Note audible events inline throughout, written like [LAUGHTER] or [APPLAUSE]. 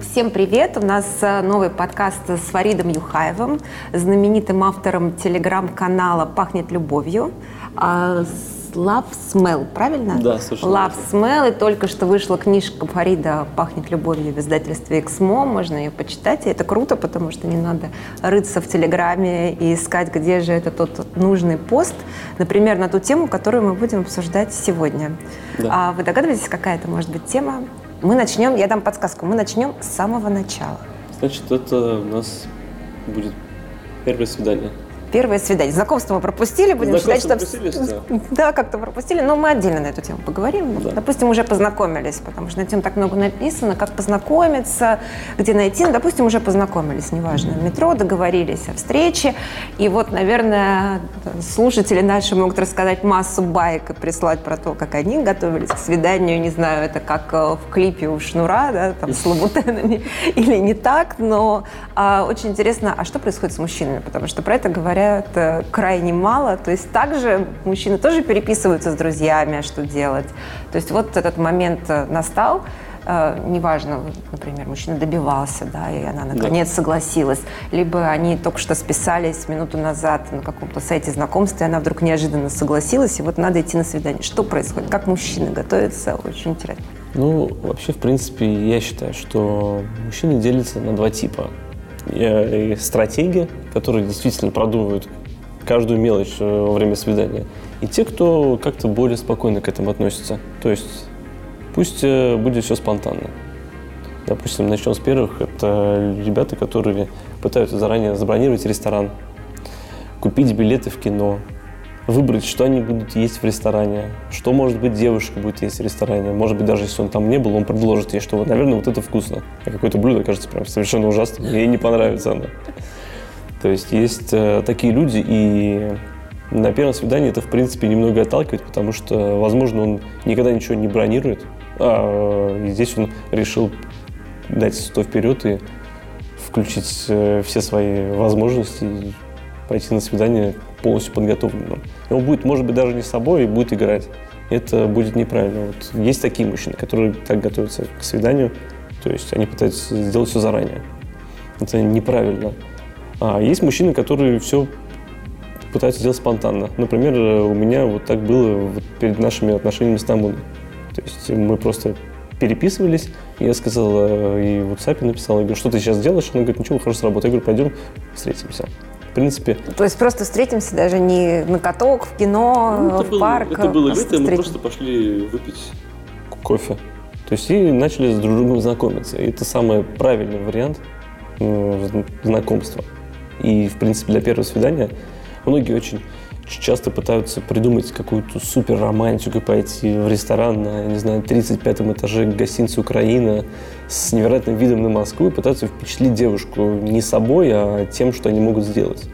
Всем привет! У нас э, новый подкаст с Фаридом Юхаевым, знаменитым автором телеграм-канала «Пахнет любовью». А, Love Smell, правильно? Да, совершенно Love Smell, и только что вышла книжка Фарида «Пахнет любовью» в издательстве «Эксмо», можно ее почитать, и это круто, потому что не надо рыться в Телеграме и искать, где же это тот нужный пост, например, на ту тему, которую мы будем обсуждать сегодня. Да. А вы догадываетесь, какая это может быть тема? Мы начнем, я дам подсказку, мы начнем с самого начала. Значит, это у нас будет первое свидание первое свидание. Знакомство мы пропустили, будем считать, что... Пропустили, что... [LAUGHS] Да, как-то пропустили, но мы отдельно на эту тему поговорим. Да. Допустим, уже познакомились, потому что на тему так много написано, как познакомиться, где найти. Ну, допустим, уже познакомились, неважно, в метро, договорились о встрече. И вот, наверное, слушатели наши могут рассказать массу байк и прислать про то, как они готовились к свиданию. Не знаю, это как э, в клипе у Шнура, да, там, с лабутенами [LAUGHS] или не так, но а, очень интересно, а что происходит с мужчинами? Потому что про это говорят говорят э, крайне мало. То есть также мужчины тоже переписываются с друзьями, что делать. То есть вот этот момент э, настал, э, неважно, например, мужчина добивался, да, и она наконец да. согласилась, либо они только что списались минуту назад на каком-то сайте знакомства, и она вдруг неожиданно согласилась, и вот надо идти на свидание. Что происходит? Как мужчины готовятся? Очень интересно. Ну, вообще, в принципе, я считаю, что мужчины делятся на два типа. Э, стратеги, которые действительно продумывают каждую мелочь э, во время свидания, и те, кто как-то более спокойно к этому относится. То есть пусть э, будет все спонтанно. Допустим, начнем с первых. Это ребята, которые пытаются заранее забронировать ресторан, купить билеты в кино, выбрать, что они будут есть в ресторане, что, может быть, девушка будет есть в ресторане. Может быть, даже если он там не был, он предложит ей, что, наверное, вот это вкусно. А какое-то блюдо кажется прям совершенно ужасным, ей не понравится оно. То есть есть э, такие люди, и на первом свидании это, в принципе, немного отталкивает, потому что, возможно, он никогда ничего не бронирует, а здесь он решил дать сто вперед и включить э, все свои возможности и пойти на свидание полностью подготовленным. И он будет, может быть, даже не с собой и будет играть. Это будет неправильно. Вот есть такие мужчины, которые так готовятся к свиданию, то есть они пытаются сделать все заранее. Это неправильно. А есть мужчины, которые все пытаются сделать спонтанно. Например, у меня вот так было вот перед нашими отношениями с Тамуной. То есть мы просто переписывались, я сказал, э, и в WhatsApp написал, я говорю, что ты сейчас делаешь? Она говорит, ничего, хорошо работаю. Я говорю, пойдем встретимся в принципе... То есть просто встретимся даже не на каток, в кино, ну, в было, парк? Это было лето, мы просто пошли выпить кофе. То есть и начали с друг другом знакомиться. И это самый правильный вариант ну, знакомства. И, в принципе, для первого свидания многие очень часто пытаются придумать какую-то супер романтику, пойти в ресторан на, не знаю, 35 этаже гостиницы «Украина» с невероятным видом на Москву и пытаются впечатлить девушку не собой, а тем, что они могут сделать.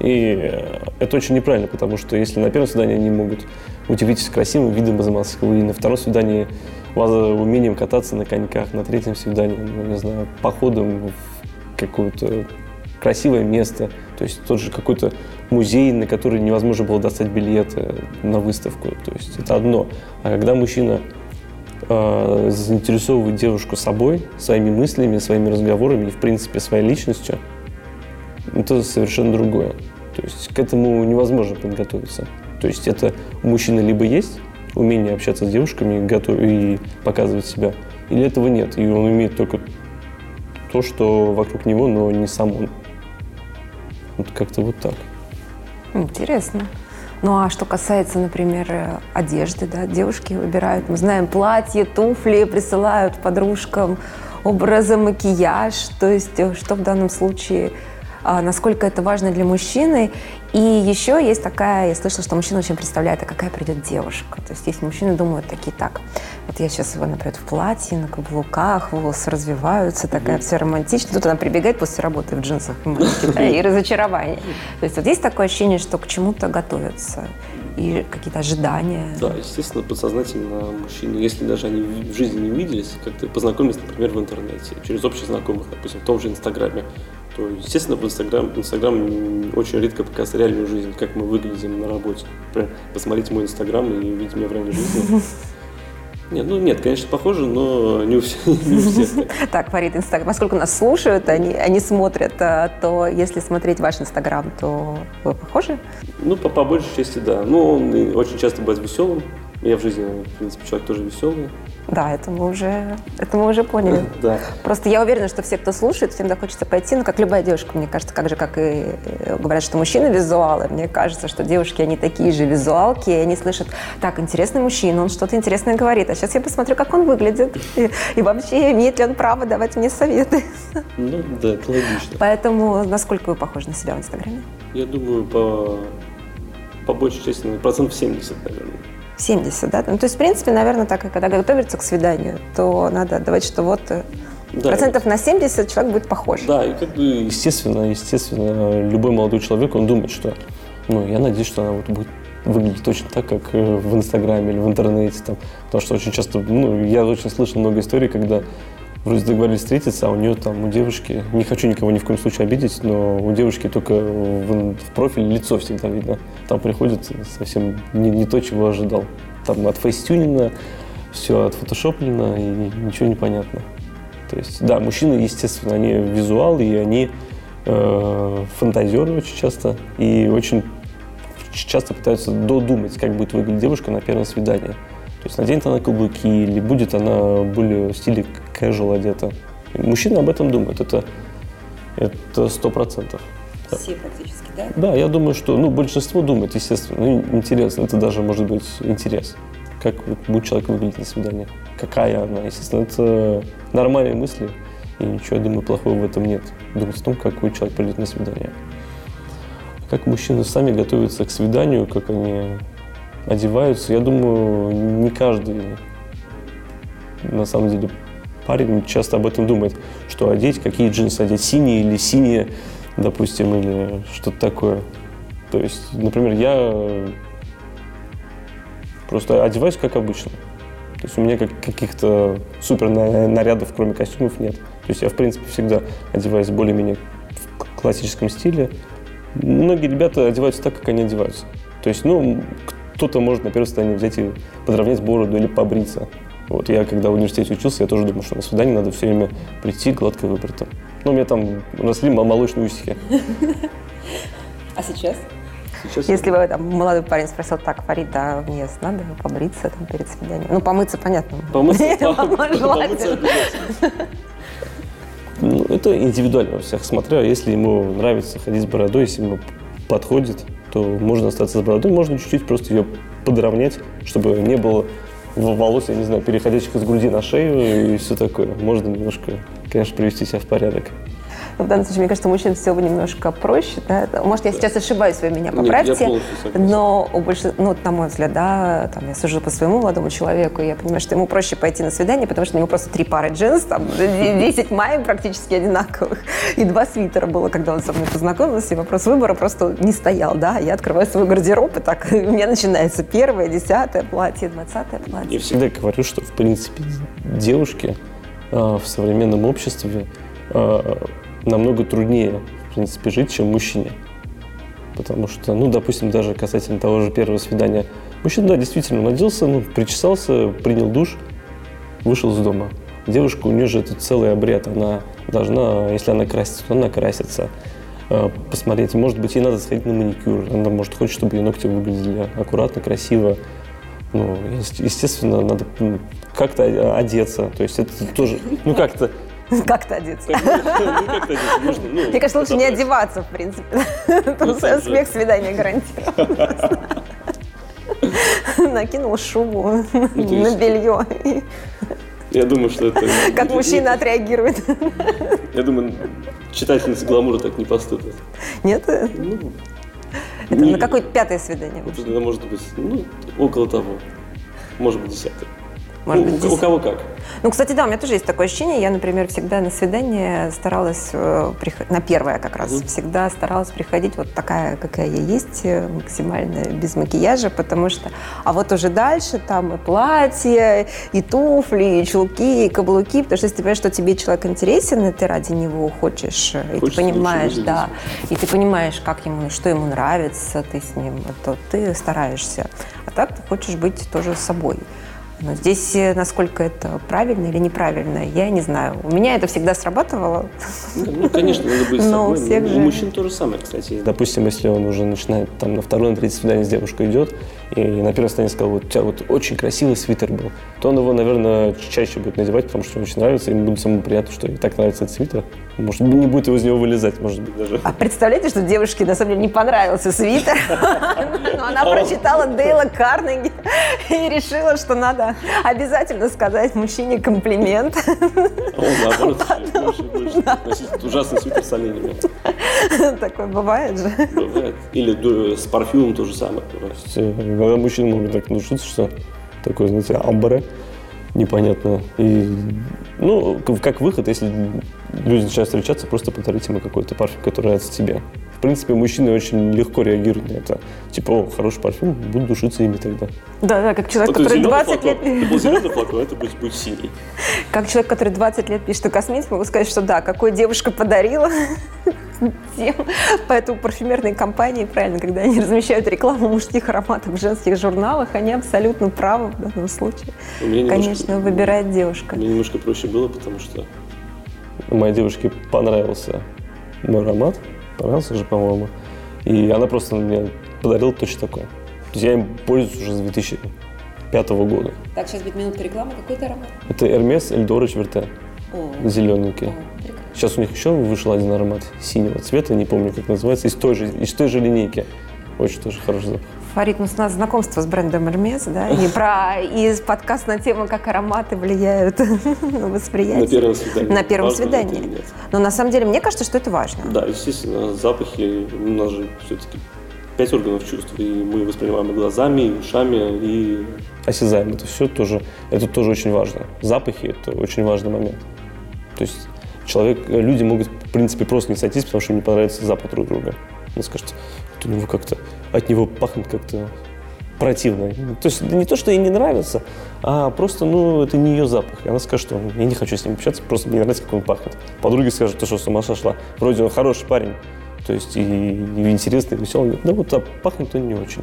И это очень неправильно, потому что если на первом свидании они могут удивить красивым видом из Москвы, и на втором свидании умением кататься на коньках, на третьем свидании, ну, не знаю, походом в какое-то красивое место, то есть тот же какой-то музей, на который невозможно было достать билеты на выставку. То есть это одно. А когда мужчина э, заинтересовывает девушку собой, своими мыслями, своими разговорами и, в принципе, своей личностью, это совершенно другое. То есть к этому невозможно подготовиться. То есть это у мужчины либо есть умение общаться с девушками готов... и показывать себя, или этого нет. И он умеет только то, что вокруг него, но не сам он. Вот как-то вот так. Интересно. Ну а что касается, например, э, одежды, да, девушки выбирают, мы знаем, платье, туфли, присылают подружкам, образы, макияж, то есть э, что в данном случае насколько это важно для мужчины. И еще есть такая, я слышала, что мужчина очень представляет, а какая придет девушка. То есть если мужчины думают такие, так, вот я сейчас, например, в платье, на каблуках, волосы развиваются, такая все романтичная. Тут она прибегает после работы в джинсах и разочарование. То есть вот есть такое ощущение, что к чему-то готовятся и какие-то ожидания. Да, естественно, подсознательно мужчины, если даже они в жизни не виделись, как-то познакомились, например, в интернете, через общих знакомых, допустим, в том же Инстаграме, то, естественно, в Инстаграм, Инстаграм очень редко показывает реальную жизнь, как мы выглядим на работе. Например, посмотрите мой Инстаграм и увидите меня в реальной жизни. [LAUGHS] Нет, ну нет, конечно, похоже, но не у всех. [LAUGHS] Не у всех так, Фарид, Инстаграм. Поскольку нас слушают, они, они смотрят, а, то если смотреть ваш Инстаграм, то вы похожи? Ну, по, по большей части, да. Ну, он очень часто бывает веселым. Я в жизни, в принципе, человек тоже веселый. Да, это мы уже, это мы уже поняли. [LAUGHS] Да. Просто я уверена, что все, кто слушает, всем хочется пойти, ну, как любая девушка, мне кажется, как же, как и э, говорят, что мужчины визуалы, мне кажется, что девушки, они такие же визуалки, и они слышат, так, интересный мужчина, он что-то интересное говорит, а сейчас я посмотрю, как он выглядит, и, и вообще, имеет ли он право давать мне советы. [LAUGHS] Ну, да, это логично. Поэтому насколько вы похожи на себя в Инстаграме? Я думаю, по, по большей части, процентов 70, наверное. 70, да? Ну, то есть, в принципе, наверное, так, когда готовится к свиданию, то надо отдавать, что вот э, да. процентов на 70 человек будет похож. Да, и как бы, естественно, естественно, любой молодой человек, он думает, что, ну, я надеюсь, что она вот будет выглядеть точно так, как э, в Инстаграме или в интернете, там, потому что очень часто, ну, я очень слышал много историй, когда вроде договорились встретиться, а у нее там, у девушки, не хочу никого ни в коем случае обидеть, но у девушки только в, в профиль лицо всегда видно. Там приходит совсем не, не то, чего ожидал. Там от фейстюнина, все отфотошоплено и ничего не понятно. То есть, да, мужчины, естественно, они визуалы, и они э, фантазеры очень часто, и очень часто пытаются додумать, как будет выглядеть девушка на первом свидании. То есть наденет она каблуки или будет она более в стиле casual одета. Мужчины об этом думают, это это сто процентов. Все практически, да? Да, я думаю, что ну, большинство думает, естественно. Ну, интересно, это даже может быть интерес. Как будет человек выглядеть на свидании. Какая она, естественно. Это нормальные мысли. И ничего, я думаю, плохого в этом нет. Думать о том, какой человек придет на свидание. Как мужчины сами готовятся к свиданию, как они одеваются. Я думаю, не каждый, на самом деле, парень часто об этом думает, что одеть, какие джинсы одеть, синие или синие, допустим, или что-то такое. То есть, например, я просто одеваюсь как обычно. То есть у меня как, каких-то супер нарядов, кроме костюмов, нет. То есть я, в принципе, всегда одеваюсь более-менее в классическом стиле. Многие ребята одеваются так, как они одеваются. То есть, ну, кто-то может на первое свидание взять и подровнять бороду или побриться. Вот я, когда в университете учился, я тоже думал, что на свидание надо все время прийти гладко выбритым. Ну, у меня там росли молочные усики. А сейчас? Сейчас Если бы там молодой парень спросил, так, Фарид, а мне надо побриться там, перед свиданием? Ну, помыться, понятно. Помыться, [LAUGHS] помыться ну, это индивидуально у всех, смотря, если ему нравится ходить с бородой, если ему подходит, то можно остаться с бородой, можно чуть-чуть просто ее подровнять, чтобы не было волос, я не знаю, переходящих из груди на шею и все такое. Можно немножко, конечно, привести себя в порядок. Но в данном случае, мне кажется, у мужчин все немножко проще. Да? Может, я сейчас ошибаюсь, вы меня поправьте. Нет, но у больш... ну, на мой взгляд, да, там, я сужу по своему молодому человеку, и я понимаю, что ему проще пойти на свидание, потому что у него просто три пары джинс, там, [LAUGHS] 10 маек практически одинаковых, и два свитера было, когда он со мной познакомился, и вопрос выбора просто не стоял, да. Я открываю свой гардероб, и так [LAUGHS] у меня начинается первое, десятое платье, двадцатое платье. Я всегда говорю, что, в принципе, девушки э, в современном обществе э, намного труднее, в принципе, жить, чем мужчине. Потому что, ну, допустим, даже касательно того же первого свидания, мужчина, да, действительно, наделся, ну, причесался, принял душ, вышел из дома. Девушка, у нее же это целый обряд, она должна, если она красится, то она красится, а, посмотреть. Может быть, ей надо сходить на маникюр, она, может, хочет, чтобы ее ногти выглядели аккуратно, красиво. Ну, естественно, надо как-то одеться. То есть это тоже, ну, как-то [LAUGHS] Как-то одеться. Ну, ну, Мне кажется, лучше не одеваться, в принципе. Ну, [LAUGHS] смех свидания гарантирован. [LAUGHS] Накинул шубу на белье. Я думаю, что это... Как мужчина отреагирует. Я думаю, читательница гламура так не поступит. Нет? Ну, это на какое-то пятое свидание? Это может быть, ну, около того. Может быть, десятое. Может ну, быть, у кого как. Ну, кстати, да, у меня тоже есть такое ощущение. Я, например, всегда на свидание старалась, э, на первое как раз, mm всегда старалась приходить вот такая, какая я есть, э, максимально без макияжа, потому что, а вот уже дальше там и платье, и туфли, и чулки, и каблуки, потому что если ты понимаешь, что тебе человек интересен, и ты ради него хочешь, э, и Хочется ты понимаешь, да, и ты понимаешь, как ему, что ему нравится, ты с ним, то ты стараешься. А так ты хочешь быть тоже собой. Но здесь, э, насколько это правильно или неправильно, я не знаю. У меня это всегда срабатывало. Ну, конечно, надо быть [LAUGHS] Но собой. Всех же... У мужчин то же самое, кстати. Допустим, если он уже начинает там на второе, на третье свидание с девушкой идет, и на первом свидании сказал, вот у тебя вот очень красивый свитер был, то он его, наверное, чаще будет надевать, потому что ему очень нравится, и ему будет самому приятно, что и так нравится этот свитер. Может, не будет его из него вылезать, может быть, даже. А представляете, что девушке, на самом деле, не понравился свитер, [LAUGHS] но она прочитала Дейла Карнеги и решила, что надо обязательно сказать мужчине комплимент. Он, наоборот, носить ужасный свитер с оленями. Такое бывает же. Бывает. Или с парфюмом то же самое. Иногда мужчины могут так внушиться, что такое, знаете, амбре непонятно. И, ну, как выход, если люди начинают встречаться, просто подарить ему какой-то парфюм, который нравится тебе. В принципе, мужчины очень легко реагируют на это. Типа, о, хороший парфюм, буду душиться ими тогда. Да, да, как человек, вот который 20 флакон. лет... Это был [LAUGHS] зеленый флакон, это будет, будет синий. Как человек, который 20 лет пишет о косметике, могу сказать, что да, какой девушка подарила [LAUGHS] тем. Поэтому парфюмерные компании, правильно, когда они размещают рекламу мужских ароматов в женских журналах, они абсолютно правы в данном случае. Конечно, немножко, выбирает девушка. Мне немножко проще было, потому что моей девушке понравился мой аромат, понравился же, по-моему, и она просто мне подарила точно такой. То есть я им пользуюсь уже с 2005 года. Так, сейчас будет минутка рекламы. Какой это аромат? Это Hermes Эльдора Верте. Зелененький. О, Сейчас у них еще вышел один аромат синего цвета, не помню, как называется, из той же, из той же линейки. Очень тоже хороший запах. Фарид, ну, у нас знакомство с брендом Hermes, да, и про и подкаст на тему, как ароматы влияют [LAUGHS] на восприятие. На первом свидании. На первом важно свидании. Но на самом деле мне кажется, что это важно. Да, естественно, запахи, у нас же все-таки пять органов чувств, и мы воспринимаем и глазами, и ушами, и осязаем. Это все тоже, это тоже очень важно. Запахи – это очень важный момент. То есть человек, люди могут, в принципе, просто не сойтись, потому что им не понравится запах друг друга. Он скажет, вот у него как-то, от него пахнет как-то противно. То есть не то, что ей не нравится, а просто, ну, это не ее запах. И она скажет, что я не хочу с ним общаться, просто мне нравится, как он пахнет. Подруги скажут, что, с ума сошла? Вроде он хороший парень, то есть и, и интересный, и веселый. Да вот, а пахнет он не очень.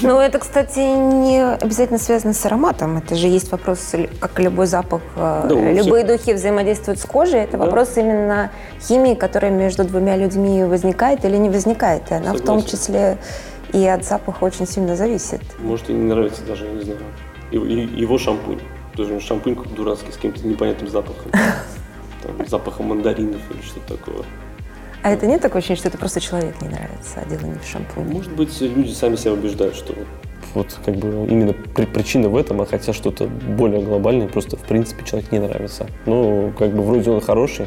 Ну, это, кстати, не обязательно связано с ароматом. Это же есть вопрос, как любой запах. Э, да, Любые все... духи взаимодействуют с кожей. Это да. вопрос именно химии, которая между двумя людьми возникает или не возникает. И она Согласен. в том числе и от запаха очень сильно зависит. Может, и не нравится даже, я не знаю, его шампунь. Тоже шампунь как дурацкий, с каким-то непонятным запахом. [LAUGHS] Там, запахом мандаринов или что-то такое. А это нет такого ощущения, что это просто человек не нравится, а дело не в шампуне? Может быть, люди сами себя убеждают, что вот как бы именно причина в этом, а хотя что-то более глобальное, просто в принципе человек не нравится. Ну, как бы вроде он хороший,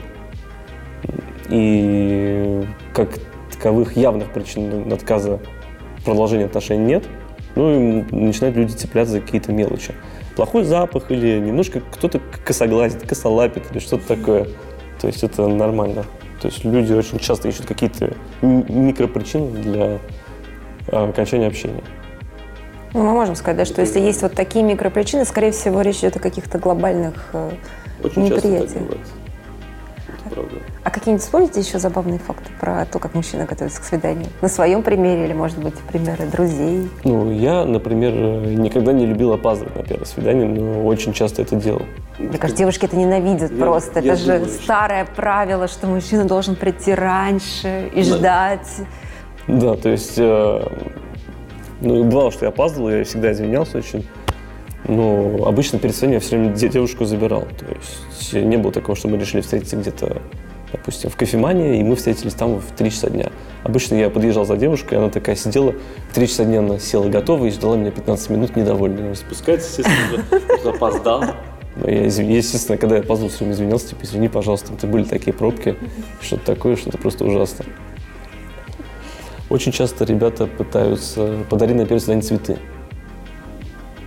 и как таковых явных причин отказа продолжения отношений нет, ну и начинают люди цепляться за какие-то мелочи. Плохой запах или немножко кто-то косоглазит, косолапит или что-то такое. То есть это нормально. То есть люди очень часто ищут какие-то микропричины для а, окончания общения. Ну, мы можем сказать, да, что если есть вот такие микропричины, скорее всего, речь идет о каких-то глобальных э, очень неприятиях. Часто так правда. А какие-нибудь вспомните еще забавные факты про то, как мужчина готовится к свиданию? На своем примере или, может быть, примеры друзей? Ну, я, например, никогда не любил опаздывать на первое свидание, но очень часто это делал. Мне кажется, девушки это ненавидят я, просто. Я это думаю, же старое правило, что мужчина должен прийти раньше и да. ждать. Да, то есть, э, ну, бывало, что я опаздывал, я всегда извинялся очень. Но обычно перед свиданием я все время девушку забирал. То есть не было такого, что мы решили встретиться где-то допустим, в кофемании, и мы встретились там в 3 часа дня. Обычно я подъезжал за девушкой, она такая сидела, в 3 часа дня она села готова и ждала меня 15 минут недовольная. Спускается, естественно, запоздал. [LAUGHS] Я, естественно, когда я опоздал, все время извинялся, типа, извини, пожалуйста, это были такие пробки, что-то такое, что-то просто ужасно. Очень часто ребята пытаются подарить на первое свидание цветы.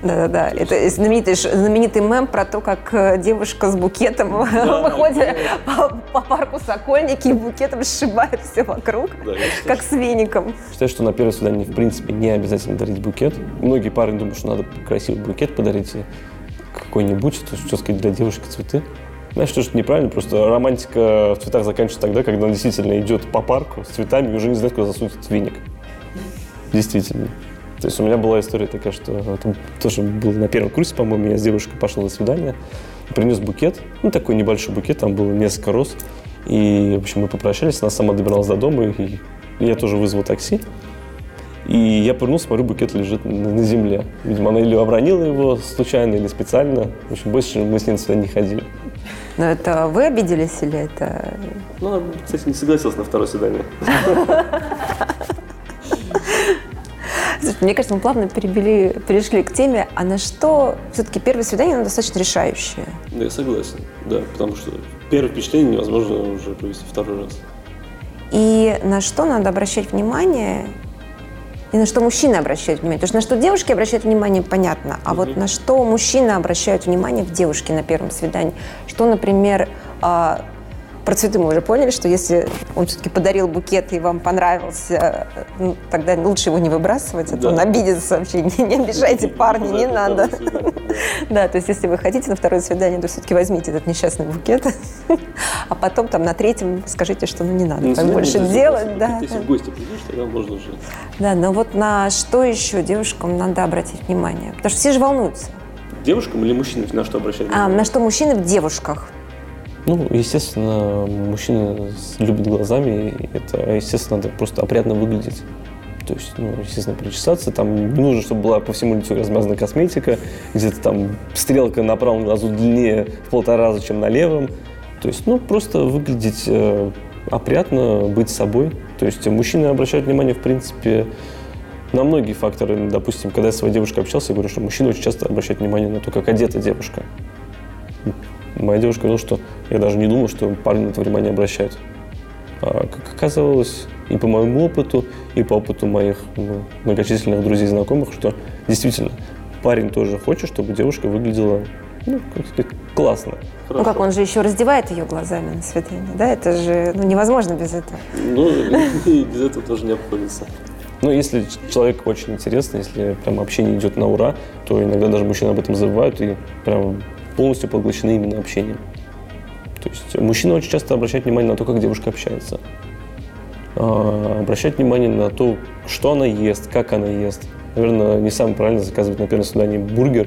Да-да-да, это знаменитый, знаменитый мем про то, как э, девушка с букетом да, [LAUGHS] выходит по, по парку Сокольники и букетом сшибает все вокруг, да, как с веником. Считаю, что на первое свидание, в принципе, не обязательно дарить букет. Многие парни думают, что надо красивый букет подарить какой-нибудь, то, что сказать, для девушки цветы. Знаешь, что это неправильно, просто романтика в цветах заканчивается тогда, когда он действительно идет по парку с цветами и уже не знает, куда засунуть веник. Действительно. То есть у меня была история такая, что это тоже было на первом курсе, по-моему, я с девушкой пошел на свидание, принес букет, ну такой небольшой букет, там было несколько роз. И, в общем, мы попрощались, она сама добиралась до дома, и я тоже вызвал такси. И я повернулся, смотрю, букет лежит на земле. Видимо, она или обронила его случайно, или специально. В общем, больше мы с ней сюда не ходили. Но это вы обиделись или это... Ну, она, кстати, не согласилась на второе свидание. [LAUGHS] Мне кажется, мы плавно перебили, перешли к теме, а на что все-таки первое свидание оно достаточно решающее? Да, я согласен, да, потому что первое впечатление невозможно уже провести второй раз. И на что надо обращать внимание, и на что мужчины обращают внимание. Потому что на что девушки обращают внимание, понятно. А угу. вот на что мужчины обращают внимание в девушке на первом свидании. Что, например, а, про цветы мы уже поняли, что если он все-таки подарил букет и вам понравился, ну, тогда лучше его не выбрасывать, а то он обидится вообще. Не, не обижайте парни, не надо. Да, то есть если вы хотите на второе свидание, то все-таки возьмите этот несчастный букет, а потом там на третьем скажите, что ну не надо так больше делать. Да. Если в гости придешь, тогда можно уже. Да, но вот на что еще девушкам надо обратить внимание? Потому что все же волнуются. Девушкам или мужчинам на что обращать а, внимание? А, на что мужчины в девушках? Ну, естественно, мужчины любят глазами, и это, естественно, надо просто опрятно выглядеть. То есть, ну, естественно, причесаться. Там не нужно, чтобы была по всему лицу размазана косметика, где-то там стрелка на правом глазу длиннее в полтора раза, чем на левом. То есть, ну, просто выглядеть э, опрятно, быть собой. То есть мужчины обращают внимание, в принципе, на многие факторы. Допустим, когда я с своей девушкой общался, я говорю, что мужчины очень часто обращают внимание на то, как одета девушка. Моя девушка говорила, что я даже не думал, что парни на это внимание обращают. А как оказалось, и по моему опыту, и по опыту моих ну, многочисленных друзей и знакомых, что действительно парень тоже хочет, чтобы девушка выглядела ну, как сказать, классно. Хорошо. Ну как, он же еще раздевает ее глазами на свидание, да? Это же ну, невозможно без этого. Ну, [LAUGHS] без этого тоже не обходится. Ну, если человек очень интересный, если прям общение идет на ура, то иногда даже мужчины об этом забывают и прям полностью поглощены именно общением. То есть мужчина очень часто обращает внимание на то, как девушка общается. А, обращает внимание на то, что она ест, как она ест. Наверное, не самое правильно заказывать на первом свидании бургер,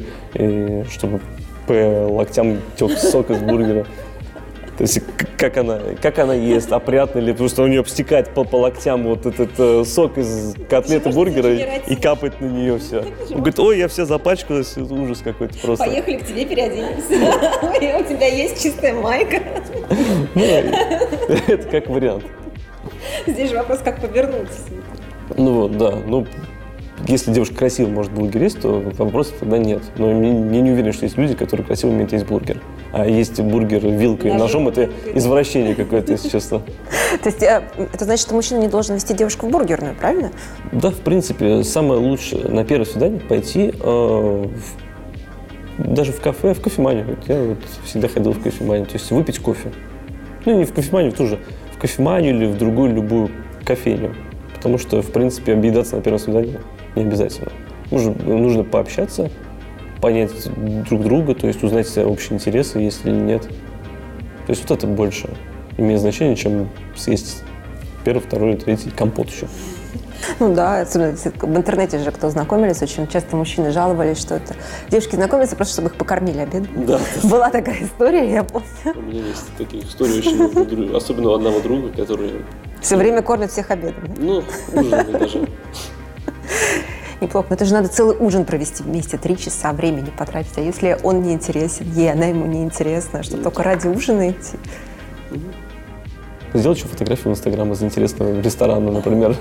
чтобы по локтям тек сок из бургера. То есть как она, как она ест, опрятно ли, потому что у нее обстекает по, по локтям вот этот э, сок из котлеты бургера и, и капает на нее все. Он говорит, ой, я все запачкалась, ужас какой-то просто. Поехали к тебе переоденемся. [LAUGHS] У тебя есть чистая майка. Ну, это как вариант. Здесь же вопрос, как повернуться. Ну вот, да. Ну, если девушка красиво может бургер есть, то вопросов тогда нет. Но я не уверен, что есть люди, которые красиво умеют есть бургер. А есть бургер вилкой и ножом, это [LAUGHS] извращение какое-то, если честно. То есть э, это значит, что мужчина не должен вести девушку в бургерную, правильно? Да, в принципе, самое лучшее на первое свидание пойти э, даже в кафе, в кофеманию. Я вот всегда ходил в кофеманию, то есть выпить кофе. Ну, не в кофеманию тоже, в кофеманию или в другую любую кофейню. Потому что, в принципе, объедаться на первом свидании не обязательно. Нужно, нужно пообщаться, понять друг друга, то есть узнать общие интересы, есть или нет. То есть вот это больше имеет значение, чем съесть первый, второй, третий компот еще. Ну да, особенно в интернете же, кто знакомились, очень часто мужчины жаловались, что это девушки знакомятся просто, чтобы их покормили обед. Да. Была такая история, я помню. У меня есть такие истории очень много, особенно у одного друга, который... Все время кормят всех обедом. Ну, ужинами даже. Неплохо. Но это же надо целый ужин провести вместе, три часа времени потратить. А если он не интересен, ей, она ему не интересна, что только ради ужина идти? Сделать еще фотографию в Инстаграм из интересного ресторана, например.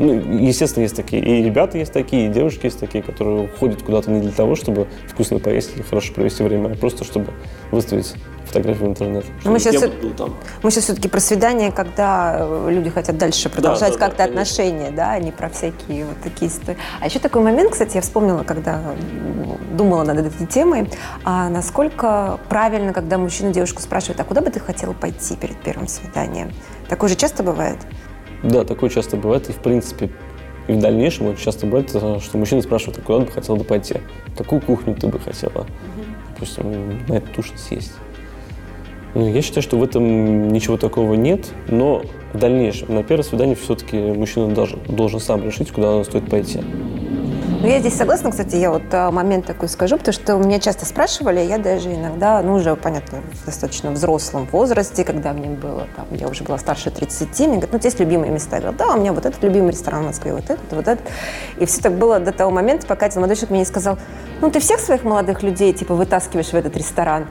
Ну, естественно, есть такие. И ребята есть такие, и девушки есть такие, которые ходят куда-то не для того, чтобы вкусно поесть или хорошо провести время, а просто чтобы выставить фотографии в интернет. мы сейчас, был там. мы сейчас все-таки про свидание, когда э, люди хотят дальше продолжать да, да, как-то да, отношения, да, а не про всякие вот такие истории. А еще такой момент, кстати, я вспомнила, когда думала над этой темой, а насколько правильно, когда мужчина девушку спрашивает, а куда бы ты хотела пойти перед первым свиданием? Такое же часто бывает? Да, такое часто бывает, и в принципе и в дальнейшем очень часто бывает, э, что мужчина спрашивает, а куда бы хотела бы пойти? Какую кухню ты бы хотела? Допустим, на эту тушь съесть. Ну, я считаю, что в этом ничего такого нет, но в дальнейшем, на первое свидание все-таки мужчина должен, должен сам решить, куда он стоит пойти. Ну, я здесь согласна, кстати, я вот а, момент такой скажу, потому что меня часто спрашивали, я даже иногда, ну, уже, понятно, в достаточно взрослом возрасте, когда мне было, там, я уже была старше 30, мне говорят, ну, есть любимые места? Я говорю, да, у меня вот этот любимый ресторан в Москве, вот этот, вот этот. И все так было до того момента, пока один молодой человек мне не сказал, ну, ты всех своих молодых людей, типа, вытаскиваешь в этот ресторан.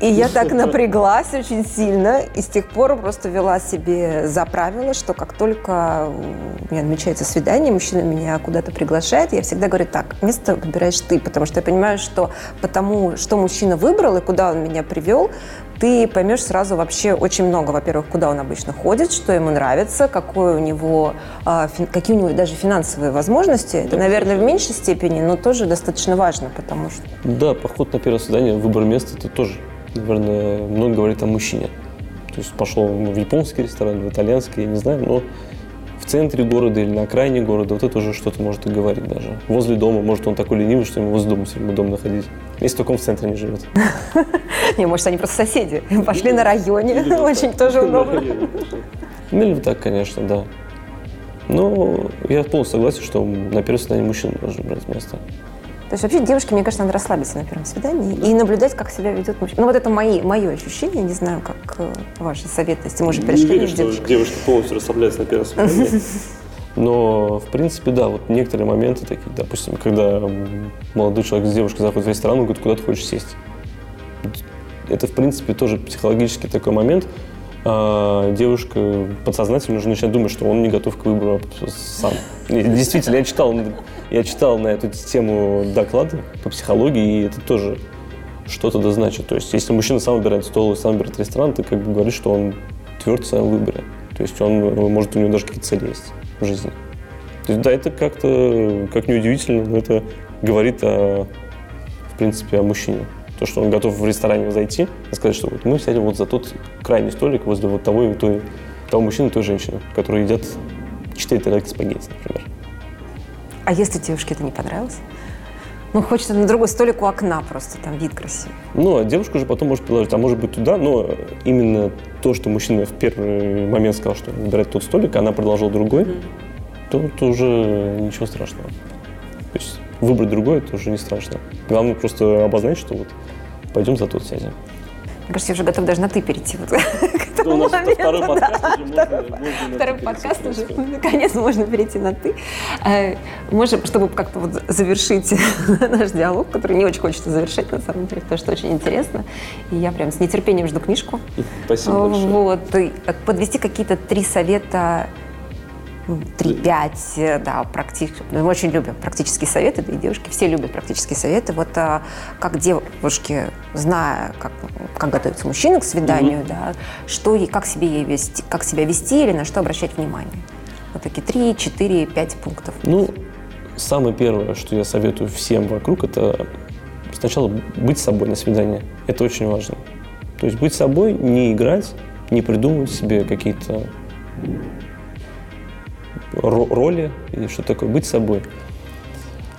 И я так напряглась очень сильно, и с тех пор просто вела себе за правило, что как только у меня намечается свидание, мужчина меня куда-то приглашает, я всегда говорю, так, место выбираешь ты, потому что я понимаю, что потому, что мужчина выбрал и куда он меня привел, ты поймешь сразу вообще очень много. Во-первых, куда он обычно ходит, что ему нравится, какой у него, а, какие у него даже финансовые возможности. Это, наверное, в меньшей степени, но тоже достаточно важно, потому что... Да, поход на первое свидание, выбор места, это тоже наверное, много говорит о мужчине. То есть пошел в японский ресторан, в итальянский, я не знаю, но в центре города или на окраине города, вот это уже что-то может и говорить даже. Возле дома, может, он такой ленивый, что ему возле дома все время удобно ходить. Если только он в центре не живет. [LAUGHS] Не, может, они просто соседи. [LAUGHS] Пошли на районе, [LAUGHS] очень тоже удобно. Ну, или так, конечно, да. Но я полностью согласен, что на первое свидание мужчина должен брать место. То есть вообще девушке, мне кажется, надо расслабиться на первом свидании и наблюдать, как себя ведет мужчина. Ну вот это мои, мое ощущение, не знаю, как э, ваши советы, если мы уже перешли. Не верю, что девушка полностью расслабляется на первом свидании. [LAUGHS] Но, в принципе, да, вот некоторые моменты такие, допустим, когда молодой человек с девушкой заходит в ресторан, он говорит, куда ты хочешь сесть. Это, в принципе, тоже психологический такой момент. А девушка подсознательно уже начинает думать, что он не готов к выбору сам. Действительно, я читал я читал на эту тему доклады по психологии, и это тоже что-то да значит. То есть, если мужчина сам выбирает стол и сам выбирает ресторан, ты как бы говоришь, что он тверд в своем выборе. То есть, он, может, у него даже какие-то цели есть в жизни. То есть, да, это как-то, как неудивительно, но это говорит о, в принципе, о мужчине. То, что он готов в ресторане зайти и сказать, что вот мы сядем вот за тот крайний столик возле вот того и той, того мужчины и той женщины, которые едят 4 тарелки спагетти, например. А если девушке это не понравилось? Ну, хочется на другой столик у окна просто, там вид красивый. Ну, а девушка уже потом может предложить, а может быть туда, но именно то, что мужчина в первый момент сказал, что выбирает тот столик, а она продолжила другой, mm. то это уже ничего страшного. То есть выбрать другой, это уже не страшно. Главное просто обозначить, что вот пойдем за тот сядем. Мне кажется, я уже готов даже на «ты» перейти вот [LAUGHS] к этому ну, моменту. Второй подкаст да, уже можно, можно Второй подкаст уже, [LAUGHS] наконец, можно перейти на «ты». Э, можем, чтобы как-то вот завершить [LAUGHS] наш диалог, который не очень хочется завершить, на самом деле, потому что очень интересно. И я прям с нетерпением жду книжку. Спасибо большое. Вот. Подвести какие-то три совета 3-5, э, да, практически. Мы очень любим практические советы, да и девушки все любят практические советы. Вот а, как девушки, зная, как, как готовится мужчина к свиданию, mm-hmm. да, что и как себе ей вести, как себя вести или на что обращать внимание. Вот такие 3, 4, 5 пунктов. Ну, самое первое, что я советую всем вокруг, это сначала быть собой на свидании. Это очень важно. То есть быть собой, не играть, не придумывать себе какие-то роли и что такое быть собой.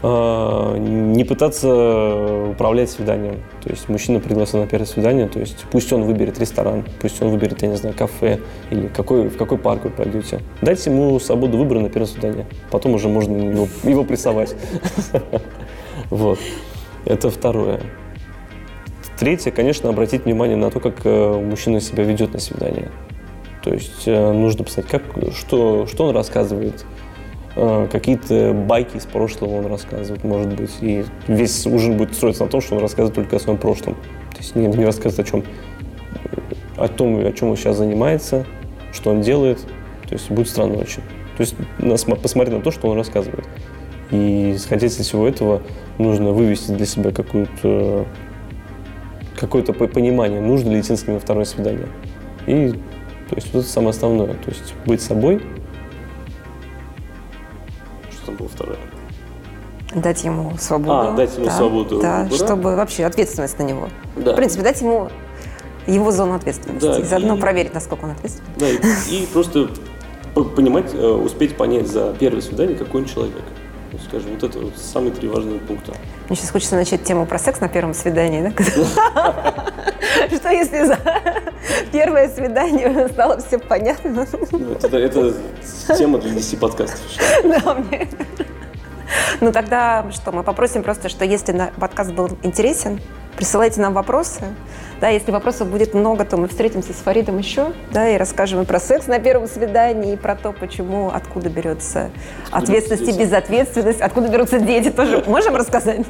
А, не пытаться управлять свиданием. То есть мужчина пригласил на первое свидание, то есть пусть он выберет ресторан, пусть он выберет, я не знаю, кафе или какой, в какой парк вы пойдете. Дайте ему свободу выбора на первое свидание. Потом уже можно его, его прессовать. [LAUGHS] Вот. Это второе. Третье, конечно, обратить внимание на то, как э, мужчина себя ведет на свидание. То есть э, нужно писать, как, что, что он рассказывает, э, какие-то байки из прошлого он рассказывает, может быть. И весь ужин будет строиться на том, что он рассказывает только о своем прошлом. То есть не, не рассказывает о чем, о том, о чем он сейчас занимается, что он делает. То есть будет странно очень. То есть посмотреть на то, что он рассказывает. И исходя из всего этого нужно вывести для себя какую-то какое-то понимание, нужно ли идти на второе свидание. И то есть вот это самое основное. То есть быть собой. Что там было второе? Дать ему свободу. А, дать ему да, свободу. Да, выбора. чтобы вообще ответственность на него. Да. В принципе, дать ему его зону ответственности. Да, и заодно и, проверить, насколько он ответственен. Да, и, и просто понимать, э, успеть понять за первое свидание, какой он человек. Скажем, вот это вот самые три важные пункта. Мне сейчас хочется начать тему про секс на первом свидании, да? [LAUGHS] Что если за первое свидание стало все понятно? Ну, это, это тема для 10 подкастов. Да, мне... Ну тогда что, мы попросим просто, что если подкаст был интересен, присылайте нам вопросы. Да, если вопросов будет много, то мы встретимся с Фаридом еще, да, и расскажем и про секс на первом свидании, и про то, почему, откуда берется откуда ответственность и безответственность, откуда берутся дети, тоже можем рассказать?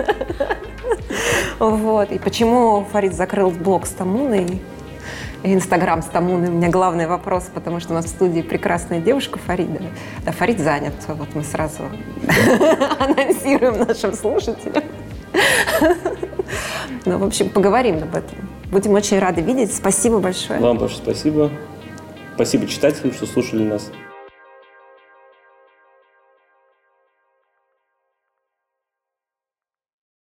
Вот, и почему Фарид закрыл блог с Тамуной, Инстаграм с Тамуной. У меня главный вопрос, потому что у нас в студии прекрасная девушка Фарида. Да, Фарид занят. Вот мы сразу [LAUGHS] анонсируем нашим слушателям. Ну, в общем, поговорим об этом. Будем очень рады видеть. Спасибо большое. Вам большое спасибо. Спасибо читателям, что слушали нас.